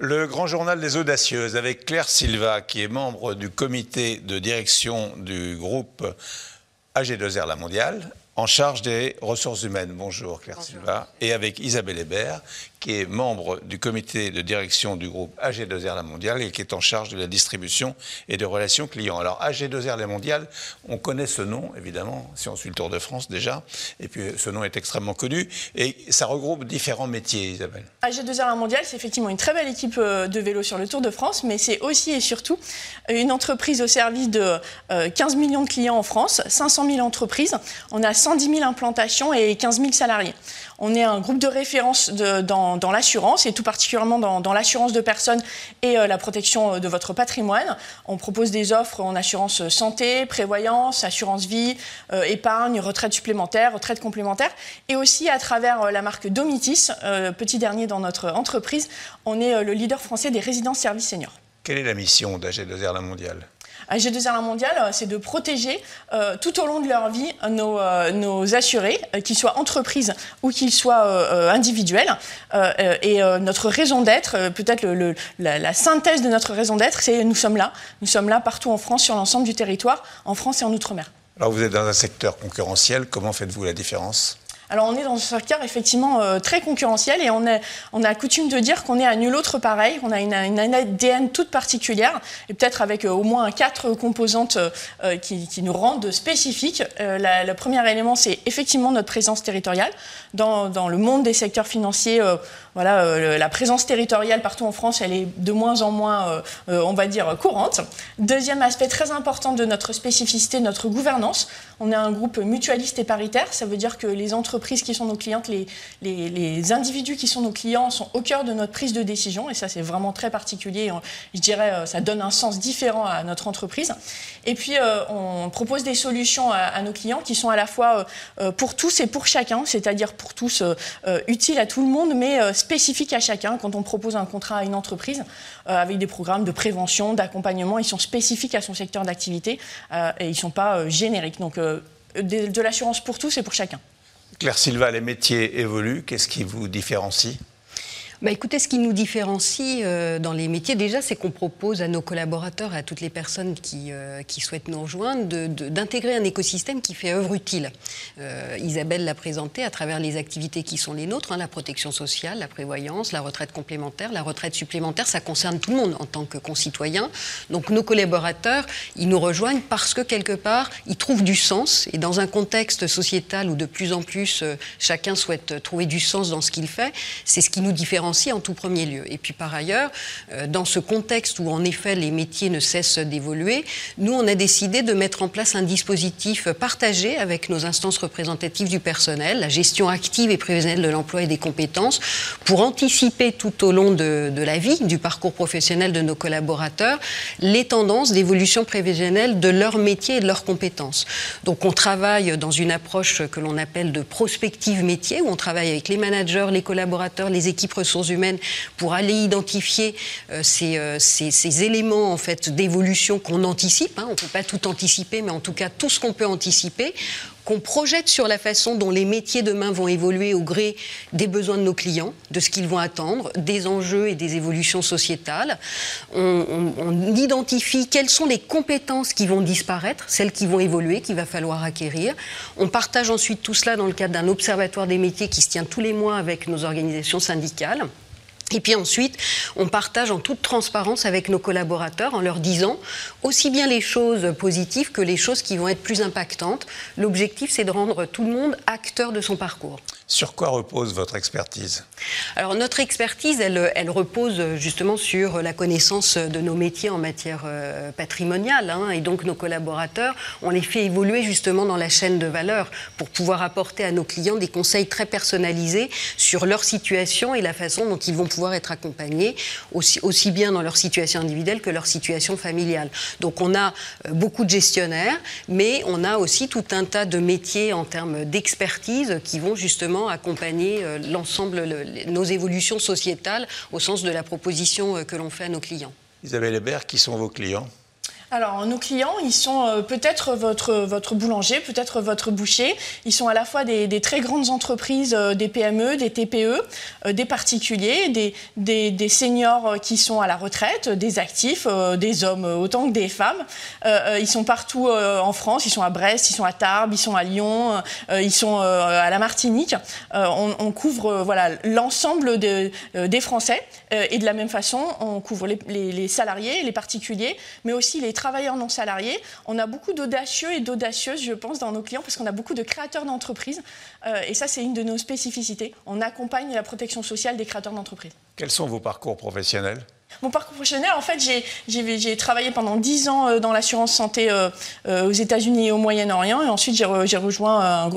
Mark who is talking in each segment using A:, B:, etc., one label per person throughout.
A: Le grand journal des audacieuses avec Claire Silva, qui est membre du comité de direction du groupe AG2R La Mondiale, en charge des ressources humaines. Bonjour Claire Silva. Et avec Isabelle Hébert, qui est membre du comité de direction du groupe AG2R La Mondiale et qui est en charge de la distribution et de relations clients. Alors AG2R La Mondiale, on connaît ce nom, évidemment, si on suit le Tour de France déjà, et puis ce nom est extrêmement connu, et ça regroupe différents métiers, Isabelle.
B: AG2R La Mondiale, c'est effectivement une très belle équipe euh, de vélo sur le Tour de France, mais c'est aussi et surtout une entreprise au service de 15 euh, millions de clients en France, 500 000 entreprises, on a 110 000 implantations et 15 000 salariés. On est un groupe de référence dans, l'assurance et tout particulièrement dans, l'assurance de personnes et euh, la protection euh, de votre patrimoine. On propose des offres en assurance santé, prévoyance, assurance vie, euh, épargne, retraite supplémentaire, retraite complémentaire. Et aussi à travers la marque Domitis, petit dernier dans notre entreprise, on est le leader français des résidences services seniors.
A: Quelle est la mission d'AG2R La Mondiale?
B: AG2R mondiale, euh, c'est de protéger euh, tout au long de leur vie nos, euh, assurés, qu'ils soient entreprises ou qu'ils soient individuels. et notre raison d'être, peut-être la, la, synthèse de notre raison d'être, c'est nous sommes là. Nous sommes là partout en France, sur l'ensemble du territoire, en France et en Outre-mer.
A: Alors vous êtes dans un secteur concurrentiel, comment faites-vous la différence?
B: Alors on est dans un secteur effectivement euh, très concurrentiel et on, on a coutume de dire qu'on est à nul autre pareil, on a une, ADN toute particulière et peut-être avec euh, au moins quatre composantes euh, qui, nous rendent spécifiques. le premier élément c'est effectivement notre présence territoriale. Dans, dans, le monde des secteurs financiers, voilà, la présence territoriale partout en France, elle est de moins en moins, on va dire, courante. Deuxième aspect très important de notre spécificité, notre gouvernance. On est un groupe mutualiste et paritaire, ça veut dire que les entreprises qui sont nos clientes, les, individus qui sont nos clients sont au cœur de notre prise de décision. Et ça, c'est vraiment très particulier. Je dirais, euh, ça donne un sens différent à notre entreprise. Et puis, euh, on propose des solutions à, nos clients qui sont à la fois euh, pour tous et pour chacun, c'est-à-dire pour tous utiles à tout le monde, mais spécifiques à chacun. Quand on propose un contrat à une entreprise avec des programmes de prévention, d'accompagnement, ils sont spécifiques à son secteur d'activité et ils ne sont pas génériques. Donc, de l'assurance pour tous et pour chacun.
A: Claire Silva, les métiers évoluent. Qu'est-ce qui vous différencie?
C: Bah, écoutez, ce qui nous différencie euh, dans les métiers, déjà, c'est qu'on propose à nos collaborateurs et à toutes les personnes qui, euh, qui souhaitent nous rejoindre d'intégrer un écosystème qui fait œuvre utile. Euh, Isabelle l'a présenté à travers les activités qui sont les nôtres, hein, la protection sociale, la prévoyance, la retraite complémentaire, la retraite supplémentaire, ça concerne tout le monde en tant que concitoyen. Donc nos collaborateurs, ils nous rejoignent parce que quelque part, ils trouvent du sens et dans un contexte sociétal où de plus en plus chacun souhaite trouver du sens dans ce qu'il fait, c'est ce qui nous différencie en tout premier lieu. Et puis par ailleurs, euh, dans ce contexte où en effet les métiers ne cessent d'évoluer, nous on a décidé de mettre en place un dispositif partagé avec nos instances représentatives du personnel, la gestion active et prévisionnelle de l'emploi et des compétences, pour anticiper tout au long de, la vie, du parcours professionnel de nos collaborateurs, les tendances d'évolution prévisionnelle de leur métier et de leurs compétences. Donc on travaille dans une approche que l'on appelle de prospective métier, où on travaille avec les managers, les collaborateurs, les équipes ressources humaines pour aller identifier euh, euh, ces, éléments en fait d'évolution qu'on anticipe. Hein. On ne peut pas tout anticiper, mais en tout cas tout ce qu'on peut anticiper qu'on projette sur la façon dont les métiers demain vont évoluer au gré des besoins de nos clients, de ce qu'ils vont attendre, des enjeux et des évolutions sociétales. On, on, identifie quelles sont les compétences qui vont disparaître, celles qui vont évoluer, qu'il va falloir acquérir. On partage ensuite tout cela dans le cadre d'un observatoire des métiers qui se tient tous les mois avec nos organisations syndicales. Et puis ensuite, on partage en toute transparence avec nos collaborateurs en leur disant aussi bien les choses positives que les choses qui vont être plus impactantes. L'objectif, c'est de rendre tout le monde acteur de son parcours.
A: Sur quoi repose votre expertise?
C: Alors notre expertise, elle, elle, repose justement sur la connaissance de nos métiers en matière euh, patrimoniale. Hein, et donc nos collaborateurs, on les fait évoluer justement dans la chaîne de valeur pour pouvoir apporter à nos clients des conseils très personnalisés sur leur situation et la façon dont ils vont pouvoir être accompagnés, aussi, aussi bien dans leur situation individuelle que leur situation familiale. Donc on a euh, beaucoup de gestionnaires, mais on a aussi tout un tas de métiers en termes d'expertise qui vont justement accompagner euh, l'ensemble, nos évolutions sociétales au sens de la proposition euh, que l'on fait à nos clients.
A: Isabelle Hébert, qui sont vos clients?
B: Alors, nos clients, ils sont euh, peut-être votre, votre boulanger, peut-être votre boucher. Ils sont à la fois des, très grandes entreprises, euh, des PME, des TPE, euh, des particuliers, des, des, seniors qui sont à la retraite, des actifs, des hommes autant que des femmes. ils sont partout en France, ils sont à Brest, ils sont à Tarbes, ils sont à Lyon, ils sont à la Martinique. On, couvre voilà l'ensemble des Français et de la même façon, on couvre les, les salariés, les particuliers, mais aussi les travailleurs non salariés. On a beaucoup d'audacieux et d'audacieuses, je pense, dans nos clients, parce qu'on a beaucoup de créateurs d'entreprises. Euh, et ça, c'est une de nos spécificités. On accompagne la protection sociale des créateurs d'entreprises.
A: Quels sont vos parcours professionnels?
B: Mon parcours professionnel, en fait, j'ai travaillé pendant 10 ans euh, dans l'assurance santé euh, aux États-Unis et au Moyen-Orient. Et ensuite, j'ai rejoint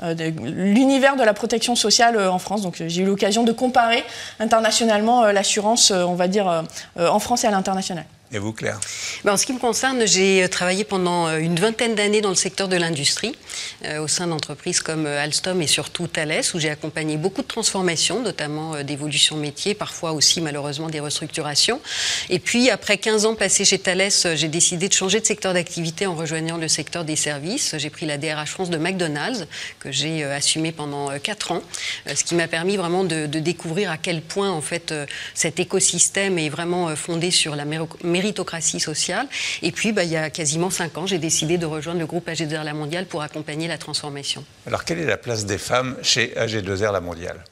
B: l'univers de la protection sociale en France. Donc, j'ai eu l'occasion de comparer internationalement l'assurance, on va dire, en France et à l'international.
A: Vous, Claire
C: ben, En ce qui me concerne, j'ai euh, travaillé pendant euh, une vingtaine d'années dans le secteur de l'industrie, euh, au sein d'entreprises comme Alstom et surtout Thales, où j'ai accompagné beaucoup de transformations, notamment d'évolution métier, parfois aussi malheureusement des restructurations. Et puis, après 15 ans passés chez Thales, j'ai décidé de changer de secteur d'activité en rejoignant le secteur des services. J'ai pris la DRH France de McDonald's, que j'ai assumé pendant 4 ans, ce qui m'a permis vraiment de, de, découvrir à quel point, en fait, cet écosystème est vraiment fondé sur la méritocratie méritocratie sociale. Et puis, bah, il y a quasiment cinq ans, j'ai décidé de rejoindre le groupe AG2R La Mondiale pour accompagner la transformation.
A: Alors, quelle est la place des femmes chez AG2R La Mondiale?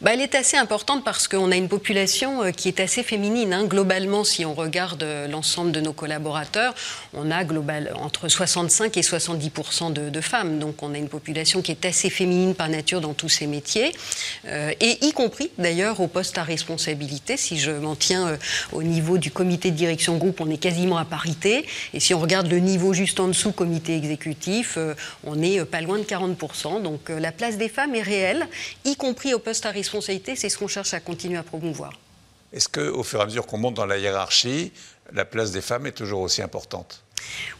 C: Bah, elle est assez importante parce qu'on a une population euh, qui est assez féminine. Hein. Globalement, si on regarde euh, l'ensemble de nos collaborateurs, on a global, entre 65 et 70% de, femmes. Donc on a une population qui est assez féminine par nature dans tous ces métiers, euh, et y compris d'ailleurs au poste à responsabilité. Si je m'en tiens au niveau du comité de direction groupe, on est quasiment à parité. Et si on regarde le niveau juste en dessous, comité exécutif, on est pas loin de 40 Donc la place des femmes est réelle, y compris au poste à responsabilité, c'est ce qu'on cherche à continuer à promouvoir.
A: Est-ce qu'au fur et à mesure qu'on monte dans la hiérarchie, la place des femmes est toujours aussi importante?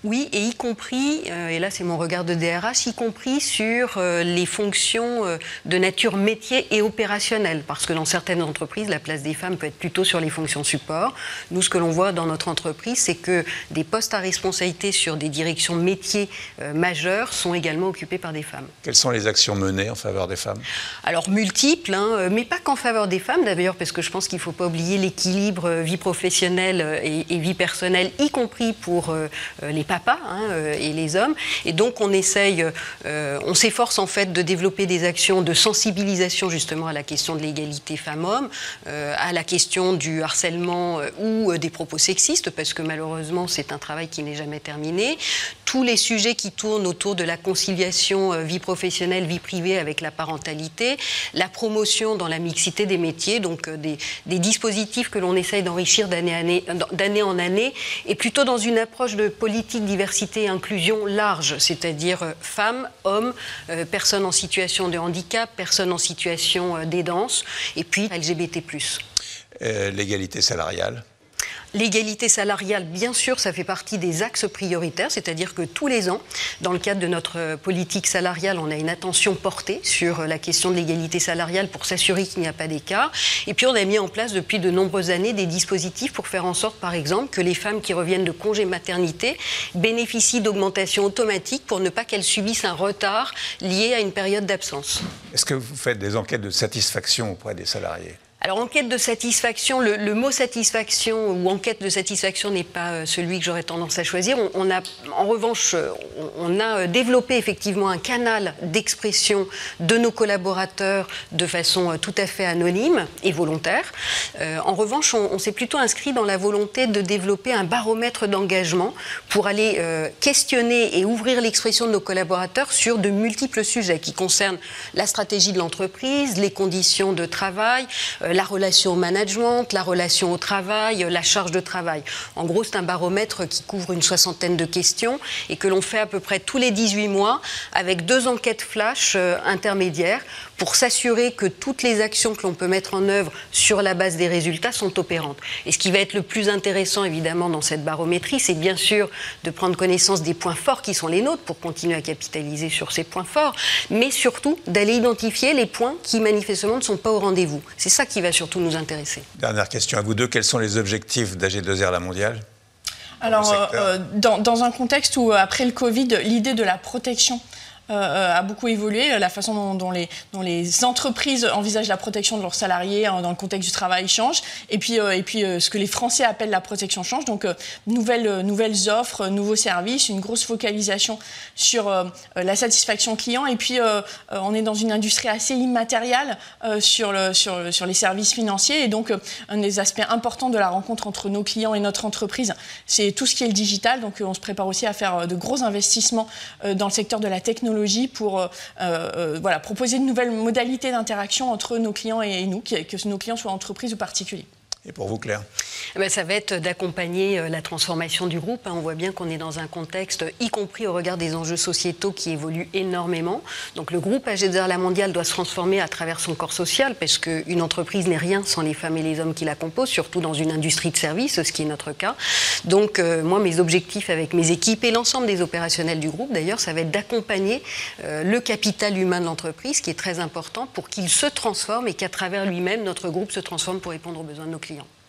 C: Oui, et y compris, euh, et là c'est mon regard de DRH, y compris sur euh, les fonctions euh, de nature métier et opérationnelle, parce que dans certaines entreprises, la place des femmes peut être plutôt sur les fonctions support. Nous, ce que l'on voit dans notre entreprise, c'est que des postes à responsabilité sur des directions métiers majeures sont également occupés par des femmes.
A: Quelles sont les actions menées en faveur des femmes?
C: Alors multiples, hein, mais pas qu'en faveur des femmes d'ailleurs, parce que je pense qu'il ne faut pas oublier l'équilibre vie professionnelle et, vie personnelle, y compris pour les papas hein, euh, et les hommes. Et donc on essaye, euh, on s'efforce en fait de développer des actions de sensibilisation justement à la question de l'égalité femmes-hommes, à la question du harcèlement ou des propos sexistes, parce que malheureusement c'est un travail qui n'est jamais terminé. Tous les sujets qui tournent autour de la conciliation vie professionnelle, vie privée avec la parentalité, la promotion dans la mixité des métiers, donc des, des dispositifs que l'on essaye d'enrichir d'année en année, et plutôt dans une approche de politique diversité et inclusion large, c'est-à-dire euh, femmes, hommes, euh, personnes en situation de handicap, personnes en situation euh, d'aidance, et puis LGBT.
A: L'égalité salariale
C: L'égalité salariale, bien sûr, ça fait partie des axes prioritaires, c'est-à-dire que tous les ans, dans le cadre de notre politique salariale, on a une attention portée sur la question de l'égalité salariale pour s'assurer qu'il n'y a pas d'écart. Et puis on a mis en place depuis de nombreuses années des dispositifs pour faire en sorte, par exemple, que les femmes qui reviennent de congé maternité bénéficient d'augmentations automatiques pour ne pas qu'elles subissent un retard lié à une période d'absence.
A: Est-ce que vous faites des enquêtes de satisfaction auprès des salariés?
C: Alors, enquête de satisfaction, le, mot satisfaction ou enquête de satisfaction n'est pas euh, celui que j'aurais tendance à choisir. On, a, en revanche, euh, on, a euh, développé effectivement un canal d'expression de nos collaborateurs de façon tout à fait anonyme et volontaire. en revanche, on, s'est plutôt inscrit dans la volonté de développer un baromètre d'engagement pour aller questionner et ouvrir l'expression de nos collaborateurs sur de multiples sujets qui concernent la stratégie de l'entreprise, les conditions de travail, la relation au management, la relation au travail, la charge de travail. En gros, c'est un baromètre qui couvre une soixantaine de questions et que l'on fait à peu près tous les 18 mois avec deux enquêtes flash euh, intermédiaires pour s'assurer que toutes les actions que l'on peut mettre en œuvre sur la base des résultats sont opérantes. Et ce qui va être le plus intéressant évidemment dans cette barométrie, c'est bien sûr de prendre connaissance des points forts qui sont les nôtres pour continuer à capitaliser sur ces points forts, mais surtout d'aller identifier les points qui manifestement ne sont pas au rendez-vous. C'est ça qui va surtout nous intéresser.
A: Dernière question à vous deux, quels sont les objectifs d'AG2R La Mondiale?
B: Alors, dans, dans, un contexte où, après le Covid, l'idée de la protection euh, a beaucoup évolué. La façon dont, les, entreprises envisagent la protection de leurs salariés hein, dans le contexte du travail change. Et puis, euh, et puis euh, ce que les Français appellent la protection change. Donc, nouvelles, nouvelles offres, nouveaux services, une grosse focalisation sur la satisfaction client. Et puis, on est dans une industrie assez immatérielle sur, le, sur, sur, les services financiers. Et donc, un des aspects importants de la rencontre entre nos clients et notre entreprise, c'est tout ce qui est le digital. Donc, on se prépare aussi à faire de gros investissements dans le secteur de la technologie pour euh, euh, proposer de nouvelles modalités d'interaction entre nos clients et nous, que nos clients soient entreprises ou particuliers.
A: Et pour vous, Claire?
C: Eh ben, Ça va être d'accompagner euh, la transformation du groupe. Hein. On voit bien qu'on est dans un contexte, y compris au regard des enjeux sociétaux, qui évoluent énormément. Donc le groupe AG La Mondiale doit se transformer à travers son corps social, parce qu'une entreprise n'est rien sans les femmes et les hommes qui la composent, surtout dans une industrie de services, ce qui est notre cas. Donc euh, moi, mes objectifs avec mes équipes et l'ensemble des opérationnels du groupe, d'ailleurs, ça va être d'accompagner euh, le capital humain de l'entreprise, qui est très important, pour qu'il se transforme et qu'à travers lui-même, notre groupe se transforme pour répondre aux besoins de nos clients.